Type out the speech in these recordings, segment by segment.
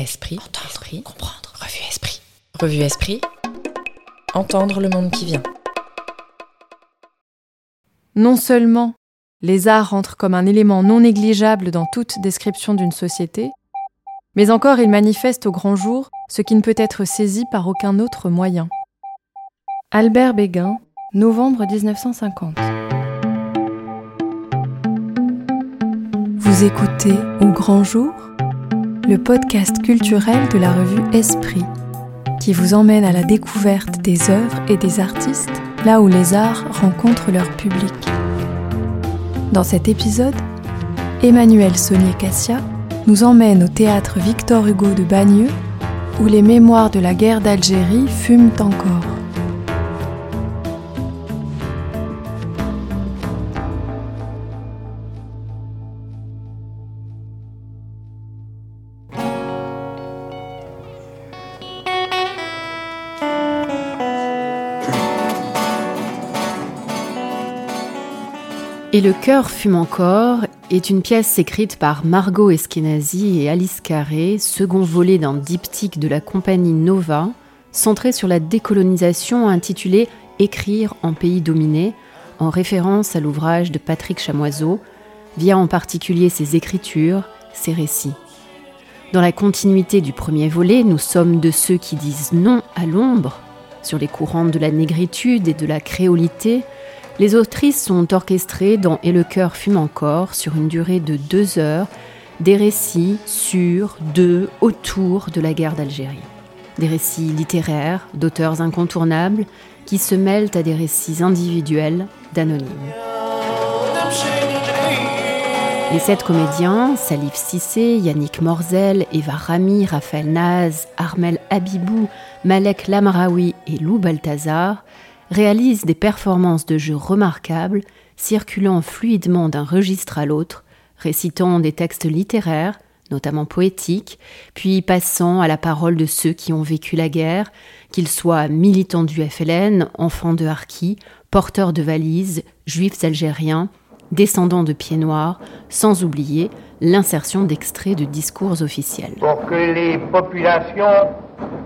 Esprit, entendre, esprit, comprendre. Revue Esprit. Revue Esprit. Entendre le monde qui vient. Non seulement les arts entrent comme un élément non négligeable dans toute description d'une société, mais encore ils manifestent au grand jour ce qui ne peut être saisi par aucun autre moyen. Albert Béguin, novembre 1950. Vous écoutez Au grand jour? Le podcast culturel de la revue Esprit, qui vous emmène à la découverte des œuvres et des artistes là où les arts rencontrent leur public. Dans cet épisode, Emmanuel Saunier-Cassia nous emmène au théâtre Victor Hugo de Bagneux, où les mémoires de la guerre d'Algérie fument encore. Le cœur fume encore est une pièce écrite par Margot Eskenazi et Alice Carré, second volet d'un diptyque de la compagnie Nova, centré sur la décolonisation intitulé Écrire en pays dominé, en référence à l'ouvrage de Patrick Chamoiseau, via en particulier ses écritures, ses récits. Dans la continuité du premier volet, nous sommes de ceux qui disent non à l'ombre, sur les courants de la négritude et de la créolité, les autrices sont orchestrées dans Et le cœur fume encore sur une durée de deux heures des récits sur, de, autour de la guerre d'Algérie. Des récits littéraires, d'auteurs incontournables, qui se mêlent à des récits individuels d'anonymes. Les sept comédiens, Salif Sissé, Yannick Morzel, Eva Rami, Raphaël Naz, Armel Habibou, Malek Lamraoui et Lou Balthazar, réalise des performances de jeu remarquables, circulant fluidement d'un registre à l'autre, récitant des textes littéraires, notamment poétiques, puis passant à la parole de ceux qui ont vécu la guerre, qu'ils soient militants du FLN, enfants de Harki, porteurs de valises, juifs algériens, descendants de pieds noirs, sans oublier l'insertion d'extraits de discours officiels. Pour que les populations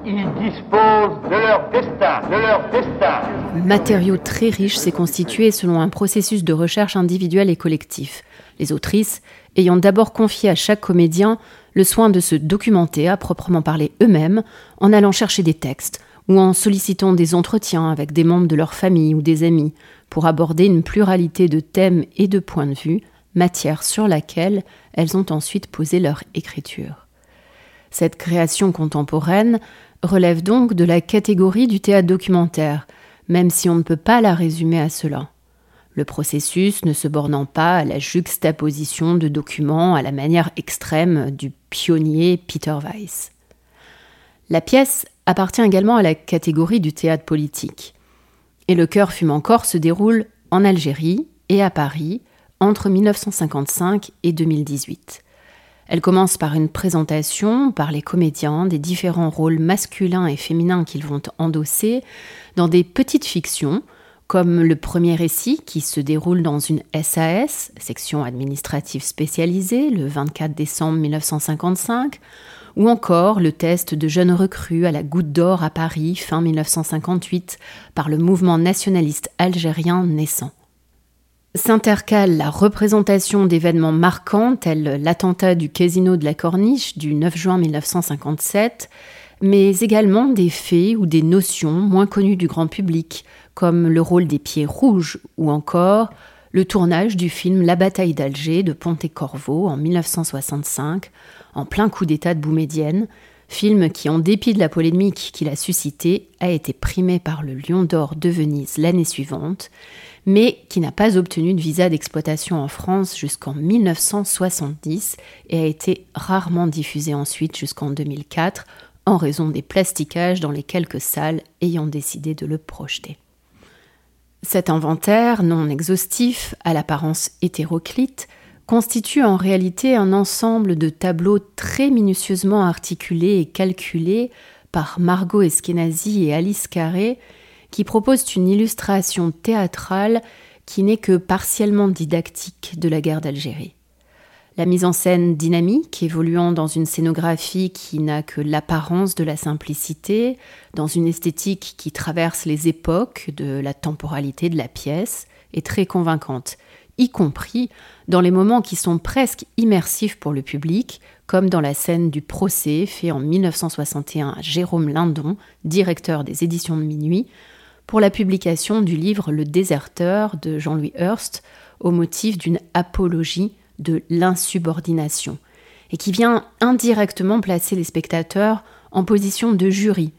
ils disposent de leur destin, de leur destin. Matériau très riche s'est constitué selon un processus de recherche individuel et collectif. Les autrices ayant d'abord confié à chaque comédien le soin de se documenter à proprement parler eux-mêmes en allant chercher des textes ou en sollicitant des entretiens avec des membres de leur famille ou des amis pour aborder une pluralité de thèmes et de points de vue, matière sur laquelle elles ont ensuite posé leur écriture. Cette création contemporaine relève donc de la catégorie du théâtre documentaire, même si on ne peut pas la résumer à cela. Le processus ne se bornant pas à la juxtaposition de documents à la manière extrême du pionnier Peter Weiss. La pièce appartient également à la catégorie du théâtre politique. Et le cœur fume encore se déroule en Algérie et à Paris entre 1955 et 2018. Elle commence par une présentation par les comédiens des différents rôles masculins et féminins qu'ils vont endosser dans des petites fictions, comme le premier récit qui se déroule dans une SAS, section administrative spécialisée, le 24 décembre 1955, ou encore le test de jeunes recrues à la Goutte d'Or à Paris fin 1958 par le mouvement nationaliste algérien naissant. S'intercale la représentation d'événements marquants tels l'attentat du casino de la Corniche du 9 juin 1957, mais également des faits ou des notions moins connues du grand public, comme le rôle des pieds rouges ou encore le tournage du film La bataille d'Alger de Pontecorvo en 1965, en plein coup d'état de Boumedienne, film qui, en dépit de la polémique qu'il a suscité, a été primé par le Lion d'Or de Venise l'année suivante mais qui n'a pas obtenu de visa d'exploitation en France jusqu'en 1970 et a été rarement diffusé ensuite jusqu'en 2004 en raison des plastiquages dans les quelques salles ayant décidé de le projeter. Cet inventaire, non exhaustif, à l'apparence hétéroclite, constitue en réalité un ensemble de tableaux très minutieusement articulés et calculés par Margot Eskenazi et Alice Carré, qui proposent une illustration théâtrale qui n'est que partiellement didactique de la guerre d'Algérie. La mise en scène dynamique, évoluant dans une scénographie qui n'a que l'apparence de la simplicité, dans une esthétique qui traverse les époques de la temporalité de la pièce, est très convaincante, y compris dans les moments qui sont presque immersifs pour le public, comme dans la scène du procès fait en 1961 à Jérôme Lindon, directeur des éditions de minuit, pour la publication du livre Le déserteur de Jean-Louis Hearst, au motif d'une apologie de l'insubordination, et qui vient indirectement placer les spectateurs en position de jury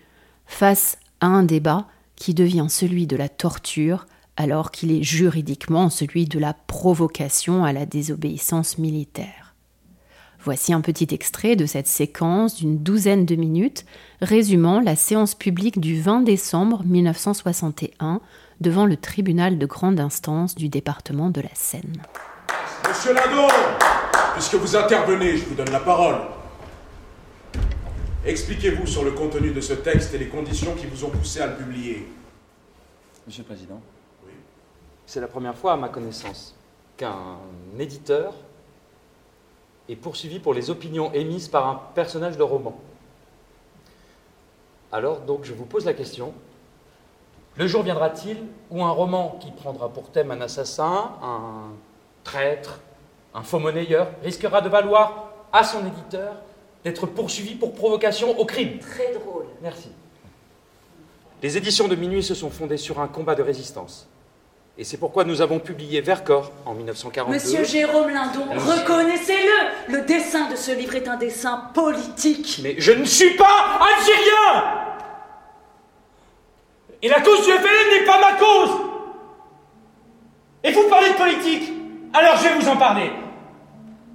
face à un débat qui devient celui de la torture alors qu'il est juridiquement celui de la provocation à la désobéissance militaire. Voici un petit extrait de cette séquence d'une douzaine de minutes résumant la séance publique du 20 décembre 1961 devant le tribunal de grande instance du département de la Seine. Monsieur Lindon, puisque vous intervenez, je vous donne la parole. Expliquez-vous sur le contenu de ce texte et les conditions qui vous ont poussé à le publier. Monsieur le Président. C'est la première fois à ma connaissance qu'un éditeur est poursuivi pour les opinions émises par un personnage de roman. Alors donc je vous pose la question, le jour viendra-t-il où un roman qui prendra pour thème un assassin, un traître, un faux monnayeur, risquera de valoir à son éditeur d'être poursuivi pour provocation au crime? Très drôle. Merci. Les éditions de Minuit se sont fondées sur un combat de résistance. Et c'est pourquoi nous avons publié Vercors en 1942. Monsieur Jérôme Lindon, reconnaissez-le Le dessin de ce livre est un dessin politique. Mais je ne suis pas algérien Et la cause du FLN n'est pas ma cause Et vous parlez de politique Alors je vais vous en parler.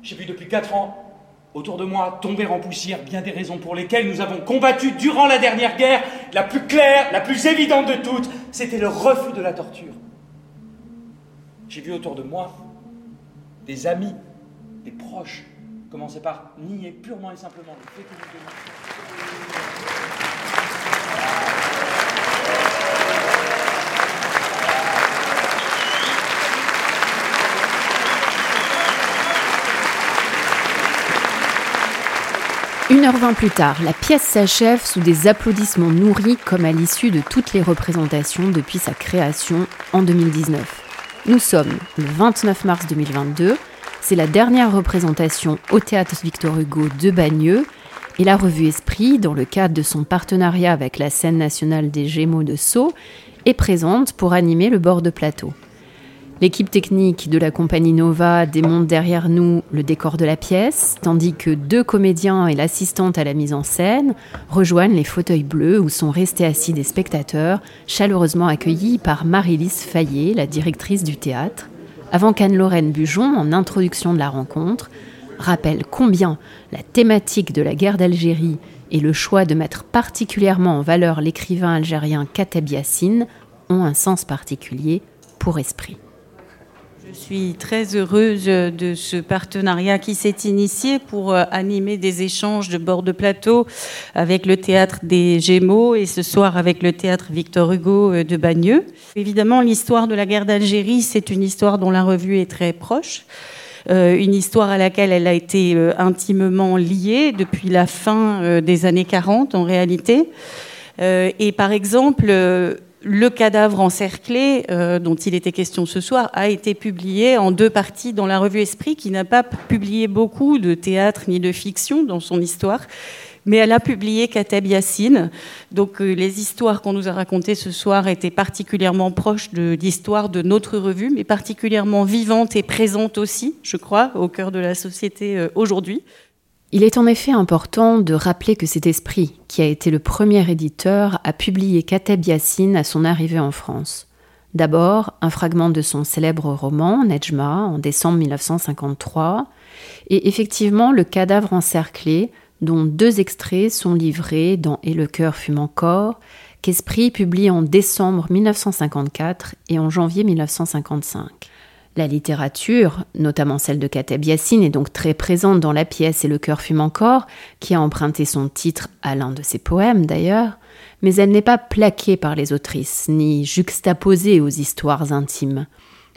J'ai vu depuis quatre ans autour de moi tomber en poussière bien des raisons pour lesquelles nous avons combattu durant la dernière guerre. La plus claire, la plus évidente de toutes, c'était le refus de la torture. J'ai vu autour de moi des amis, des proches, commencer par nier purement et simplement le fait. Une heure vingt plus tard, la pièce s'achève sous des applaudissements nourris comme à l'issue de toutes les représentations depuis sa création en 2019. Nous sommes le 29 mars 2022, c'est la dernière représentation au théâtre Victor Hugo de Bagneux et la revue Esprit, dans le cadre de son partenariat avec la scène nationale des Gémeaux de Sceaux, est présente pour animer le bord de plateau. L'équipe technique de la compagnie Nova démonte derrière nous le décor de la pièce, tandis que deux comédiens et l'assistante à la mise en scène rejoignent les fauteuils bleus où sont restés assis des spectateurs, chaleureusement accueillis par Marie-Lise Fayet, la directrice du théâtre, avant qu'Anne-Lorraine Bujon, en introduction de la rencontre, rappelle combien la thématique de la guerre d'Algérie et le choix de mettre particulièrement en valeur l'écrivain algérien Kateb Yassine ont un sens particulier pour Esprit. Je suis très heureuse de ce partenariat qui s'est initié pour euh, animer des échanges de bord de plateau avec le théâtre des Gémeaux et ce soir avec le théâtre Victor Hugo euh, de Bagneux. Évidemment, l'histoire de la guerre d'Algérie, c'est une histoire dont la revue est très proche. Euh, une histoire à laquelle elle a été euh, intimement liée depuis la fin euh, des années 40 en réalité. Euh, et par exemple, euh, le cadavre encerclé, euh, dont il était question ce soir, a été publié en deux parties dans la revue Esprit, qui n'a pas publié beaucoup de théâtre ni de fiction dans son histoire, mais elle a publié Kateb Yassine. Donc euh, les histoires qu'on nous a racontées ce soir étaient particulièrement proches de l'histoire de notre revue, mais particulièrement vivantes et présentes aussi, je crois, au cœur de la société euh, aujourd'hui. Il est en effet important de rappeler que c'est Esprit qui a été le premier éditeur à publier Kateb Yassine à son arrivée en France. D'abord, un fragment de son célèbre roman, Nejma, en décembre 1953, et effectivement le cadavre encerclé, dont deux extraits sont livrés dans Et le cœur fume encore, qu'Esprit publie en décembre 1954 et en janvier 1955. La littérature, notamment celle de Kateb Yassine, est donc très présente dans la pièce Et le cœur fume encore, qui a emprunté son titre à l'un de ses poèmes d'ailleurs, mais elle n'est pas plaquée par les autrices, ni juxtaposée aux histoires intimes.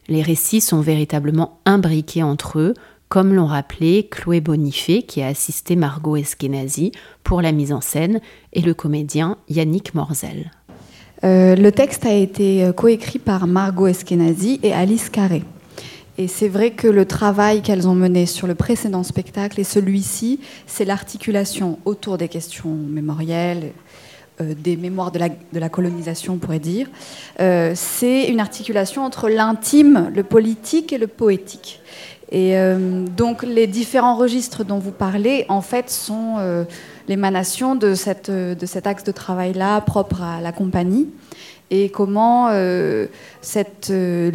Les récits sont véritablement imbriqués entre eux, comme l'ont rappelé Chloé Bonifay, qui a assisté Margot Eskenazi pour la mise en scène, et le comédien Yannick Morzel. Euh, le texte a été euh, coécrit par Margot Eskenazi et Alice Carré. Et c'est vrai que le travail qu'elles ont mené sur le précédent spectacle et celui-ci, c'est l'articulation autour des questions mémorielles, euh, des mémoires de la, colonisation, on pourrait dire. c'est une articulation entre l'intime, le politique et le poétique. Et donc les différents registres dont vous parlez, en fait, sont l'émanation de, cet axe de travail-là propre à la compagnie et comment euh, cette euh,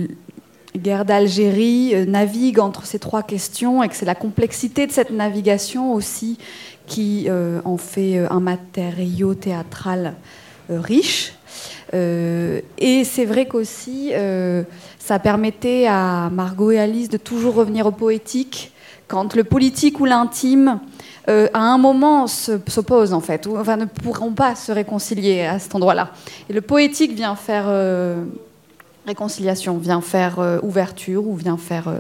guerre d'Algérie euh, navigue entre ces trois questions et que c'est la complexité de cette navigation aussi qui en fait un matériau théâtral riche. et c'est vrai qu'aussi, ça permettait à Margot et Alice de toujours revenir au poétique quand le politique ou l'intime euh, à un moment s'opposent en fait, ou enfin, ne pourront pas se réconcilier à cet endroit-là. Et le poétique vient faire euh, réconciliation, vient faire euh, ouverture ou vient faire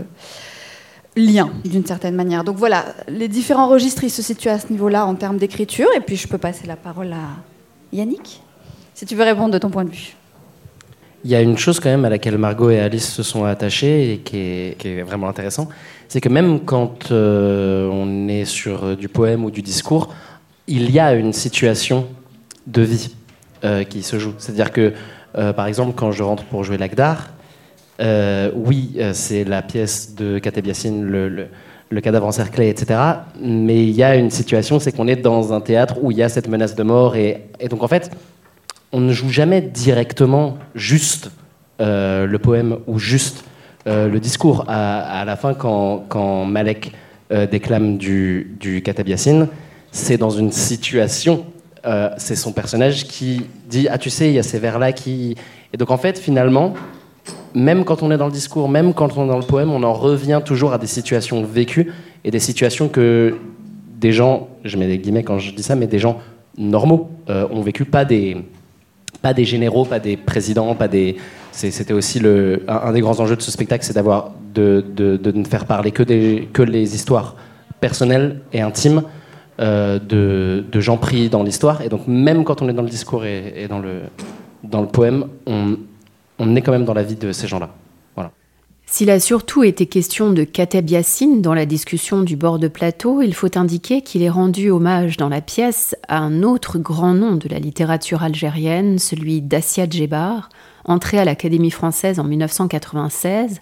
lien d'une certaine manière. Donc voilà, les différents registres se situent à ce niveau-là en termes d'écriture. Et puis je peux passer la parole à Yannick, si tu veux répondre de ton point de vue. Il y a une chose quand même à laquelle Margot et Alice se sont attachées et qui est, vraiment intéressant, c'est que même quand euh, on est sur euh, du poème ou du discours, il y a une situation de vie euh, qui se joue. C'est-à-dire que, par exemple, quand je rentre pour jouer l'Agdar, oui, c'est la pièce de Katebiassine, le, cadavre encerclé, etc. Mais il y a une situation, c'est qu'on est dans un théâtre où il y a cette menace de mort. Et, donc, en fait, on ne joue jamais directement juste le poème ou juste euh, le discours. À, la fin, quand, Malek euh, déclame du, du c'est dans une situation, euh, c'est son personnage qui dit Ah, tu sais, il y a ces vers-là qui. Et donc, en fait, finalement, même quand on est dans le discours, même quand on est dans le poème, on en revient toujours à des situations vécues et des situations que des gens, je mets des guillemets quand je dis ça, mais des gens normaux ont vécu, pas des, pas des généraux, pas des présidents, pas des, c'était aussi le, un, des grands enjeux de ce spectacle, c'est d'avoir de, ne faire parler que, des, que les histoires personnelles et intimes euh, de, gens pris dans l'histoire. Et donc même quand on est dans le discours et, dans, le, dans le poème, on, on est quand même dans la vie de ces gens-là. Voilà. S'il a surtout été question de Kateb Yassine dans la discussion du bord de plateau, il faut indiquer qu'il est rendu hommage dans la pièce à un autre grand nom de la littérature algérienne, celui d'Assia Djebar, entré à l'Académie française en 1996,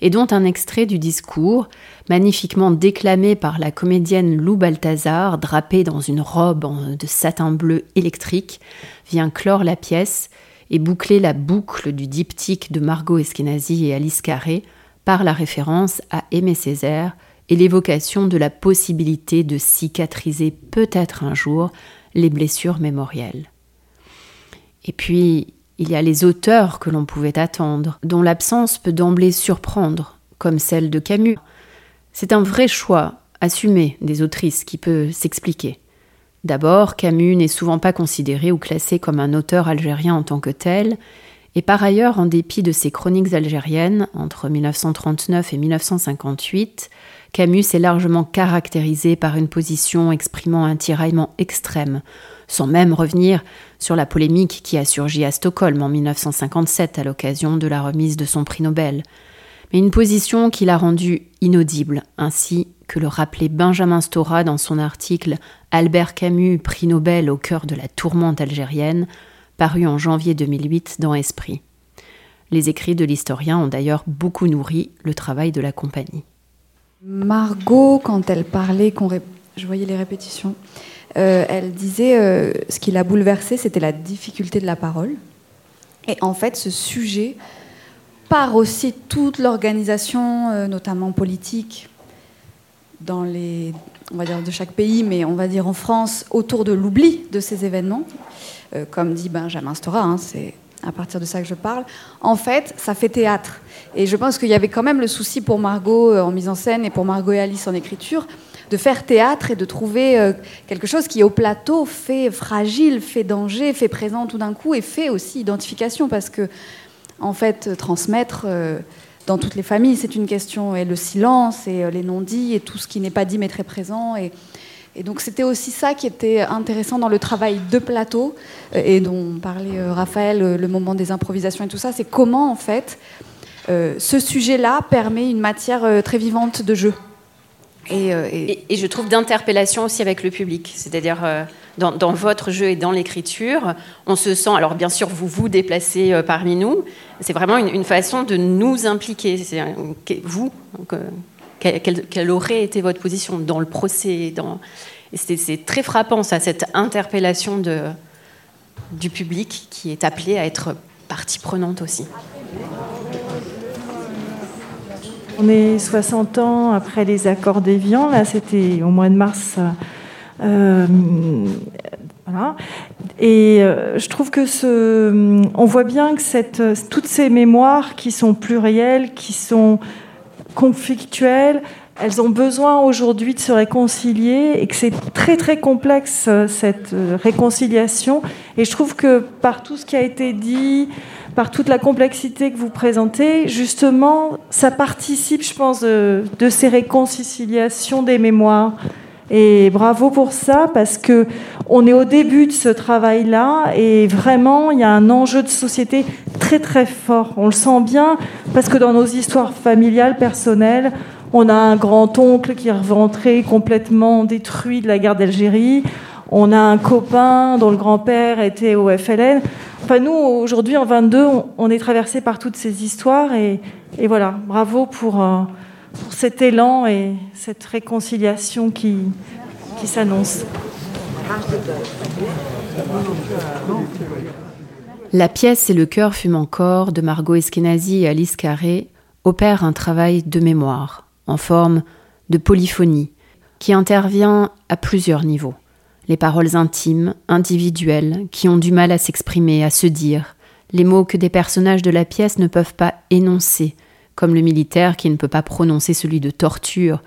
et dont un extrait du discours, magnifiquement déclamé par la comédienne Lou Balthazar, drapée dans une robe de satin bleu électrique, vient clore la pièce et boucler la boucle du diptyque de Margot Eskenazi et Alice Carré par la référence à Aimé Césaire et l'évocation de la possibilité de cicatriser peut-être un jour les blessures mémorielles. Et puis, il y a les auteurs que l'on pouvait attendre, dont l'absence peut d'emblée surprendre, comme celle de Camus. C'est un vrai choix, assumé, des autrices qui peut s'expliquer. D'abord, Camus n'est souvent pas considéré ou classé comme un auteur algérien en tant que tel, et par ailleurs, en dépit de ses chroniques algériennes entre 1939 et 1958, Camus est largement caractérisé par une position exprimant un tiraillement extrême, sans même revenir sur la polémique qui a surgi à Stockholm en 1957 à l'occasion de la remise de son prix Nobel, mais une position qu'il a rendue inaudible, ainsi que le rappelait Benjamin Stora dans son article Albert Camus, prix Nobel au cœur de la tourmente algérienne, paru en janvier 2008 dans Esprit. Les écrits de l'historien ont d'ailleurs beaucoup nourri le travail de la compagnie. Margot, quand elle parlait, je voyais les répétitions, euh, elle disait euh, ce qui l'a bouleversée, c'était la difficulté de la parole. Et en fait, ce sujet part aussi toute l'organisation, euh, notamment politique, dans les, on va dire de chaque pays, mais on va dire en France, autour de l'oubli de ces événements. comme dit Benjamin Stora, hein, c'est à partir de ça que je parle. En fait, ça fait théâtre. Et je pense qu'il y avait quand même le souci pour Margot en mise en scène et pour Margot et Alice en écriture de faire théâtre et de trouver euh, quelque chose qui, au plateau, fait fragile, fait danger, fait présent tout d'un coup et fait aussi identification parce que, en fait, transmettre, euh, dans toutes les familles, c'est une question, et le silence, et les non-dits, et tout ce qui n'est pas dit mais très présent. Et, et donc c'était aussi ça qui était intéressant dans le travail de plateau, et dont parlait Raphaël, le moment des improvisations et tout ça, c'est comment en fait ce sujet-là permet une matière très vivante de jeu. Euh, et, je trouve d'interpellation aussi avec le public. C'est-à-dire, euh, dans, votre jeu et dans l'écriture, on se sent. Alors, bien sûr, vous vous déplacez euh, parmi nous. C'est vraiment une, façon de nous impliquer. vous, quelle, aurait été votre position dans le procès dans... C'est très frappant, ça, cette interpellation du public qui est appelé à être partie prenante aussi. On est 60 ans après les accords d'Évian, là c'était au mois de mars. Euh. Et euh, je trouve que ce, on voit bien que cette, toutes ces mémoires qui sont plurielles, qui sont conflictuelles, elles ont besoin aujourd'hui de se réconcilier et que c'est très très complexe euh, cette réconciliation. Et je trouve que par tout ce qui a été dit, par toute la complexité que vous présentez, justement, ça participe, je pense, de, ces réconciliations des mémoires. Et bravo pour ça, parce que on est au début de ce travail-là, et vraiment, il y a un enjeu de société très très fort. On le sent bien, parce que dans nos histoires familiales, personnelles, on a un grand-oncle qui est rentré complètement détruit de la guerre d'Algérie. On a un copain dont le grand-père était au FLN. Enfin, nous, aujourd'hui, en 22, on, est traversé par toutes ces histoires. Et, voilà, bravo pour, euh, pour, cet élan et cette réconciliation qui, qui s'annonce. La pièce et le cœur fument encore de Margot Eskenazi et Alice Carré opèrent un travail de mémoire en forme de polyphonie qui intervient à plusieurs niveaux les paroles intimes, individuelles, qui ont du mal à s'exprimer, à se dire, les mots que des personnages de la pièce ne peuvent pas énoncer, comme le militaire qui ne peut pas prononcer celui de torture,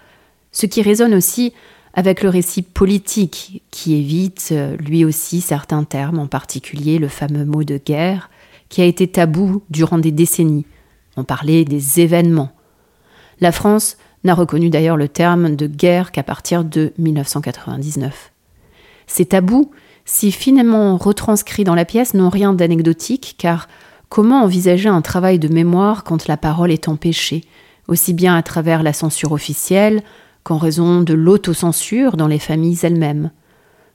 ce qui résonne aussi avec le récit politique, qui évite euh, lui aussi certains termes, en particulier le fameux mot de guerre, qui a été tabou durant des décennies. On parlait des événements. La France n'a reconnu d'ailleurs le terme de guerre qu'à partir de 1999. Ces tabous, si finalement retranscrits dans la pièce, n'ont rien d'anecdotique, car comment envisager un travail de mémoire quand la parole est empêchée, aussi bien à travers la censure officielle qu'en raison de l'autocensure dans les familles elles-mêmes?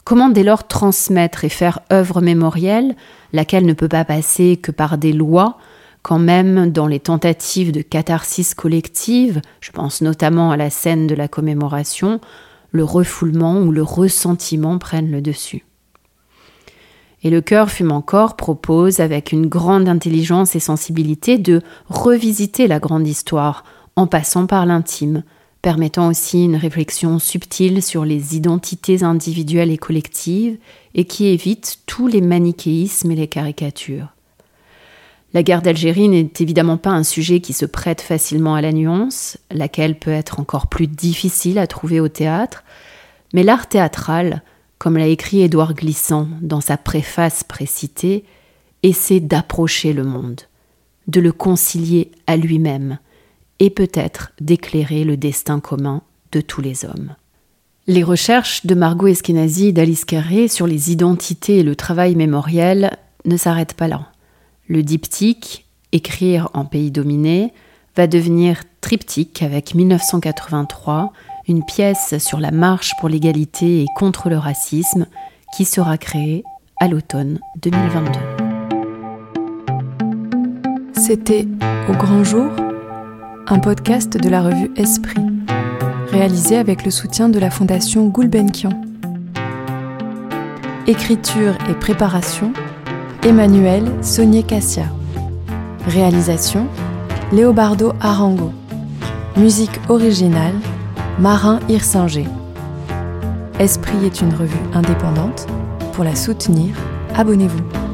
Comment dès lors transmettre et faire œuvre mémorielle, laquelle ne peut pas passer que par des lois, quand même dans les tentatives de catharsis collective, je pense notamment à la scène de la commémoration, le refoulement ou le ressentiment prennent le dessus? Et le cœur fume encore propose, avec une grande intelligence et sensibilité, de revisiter la grande histoire en passant par l'intime, permettant aussi une réflexion subtile sur les identités individuelles et collectives et qui évite tous les manichéismes et les caricatures. La guerre d'Algérie n'est évidemment pas un sujet qui se prête facilement à la nuance, laquelle peut être encore plus difficile à trouver au théâtre, mais l'art théâtral, comme l'a écrit Édouard Glissant dans sa préface précitée, essaie d'approcher le monde, de le concilier à lui-même, et peut-être d'éclairer le destin commun de tous les hommes. Les recherches de Margot Eskenazi et d'Alice Carré sur les identités et le travail mémoriel ne s'arrêtent pas là. Le diptyque, Écrire en pays dominé, va devenir triptyque avec 1983, une pièce sur la marche pour l'égalité et contre le racisme qui sera créée à l'automne 2022. C'était Au grand jour, un podcast de la revue Esprit, réalisé avec le soutien de la fondation Gulbenkian. Écriture et préparation Emmanuel Sonier Cassia. Réalisation Léobardo Arango. Musique originale Marin Hirsinger. Esprit est une revue indépendante. Pour la soutenir, abonnez-vous.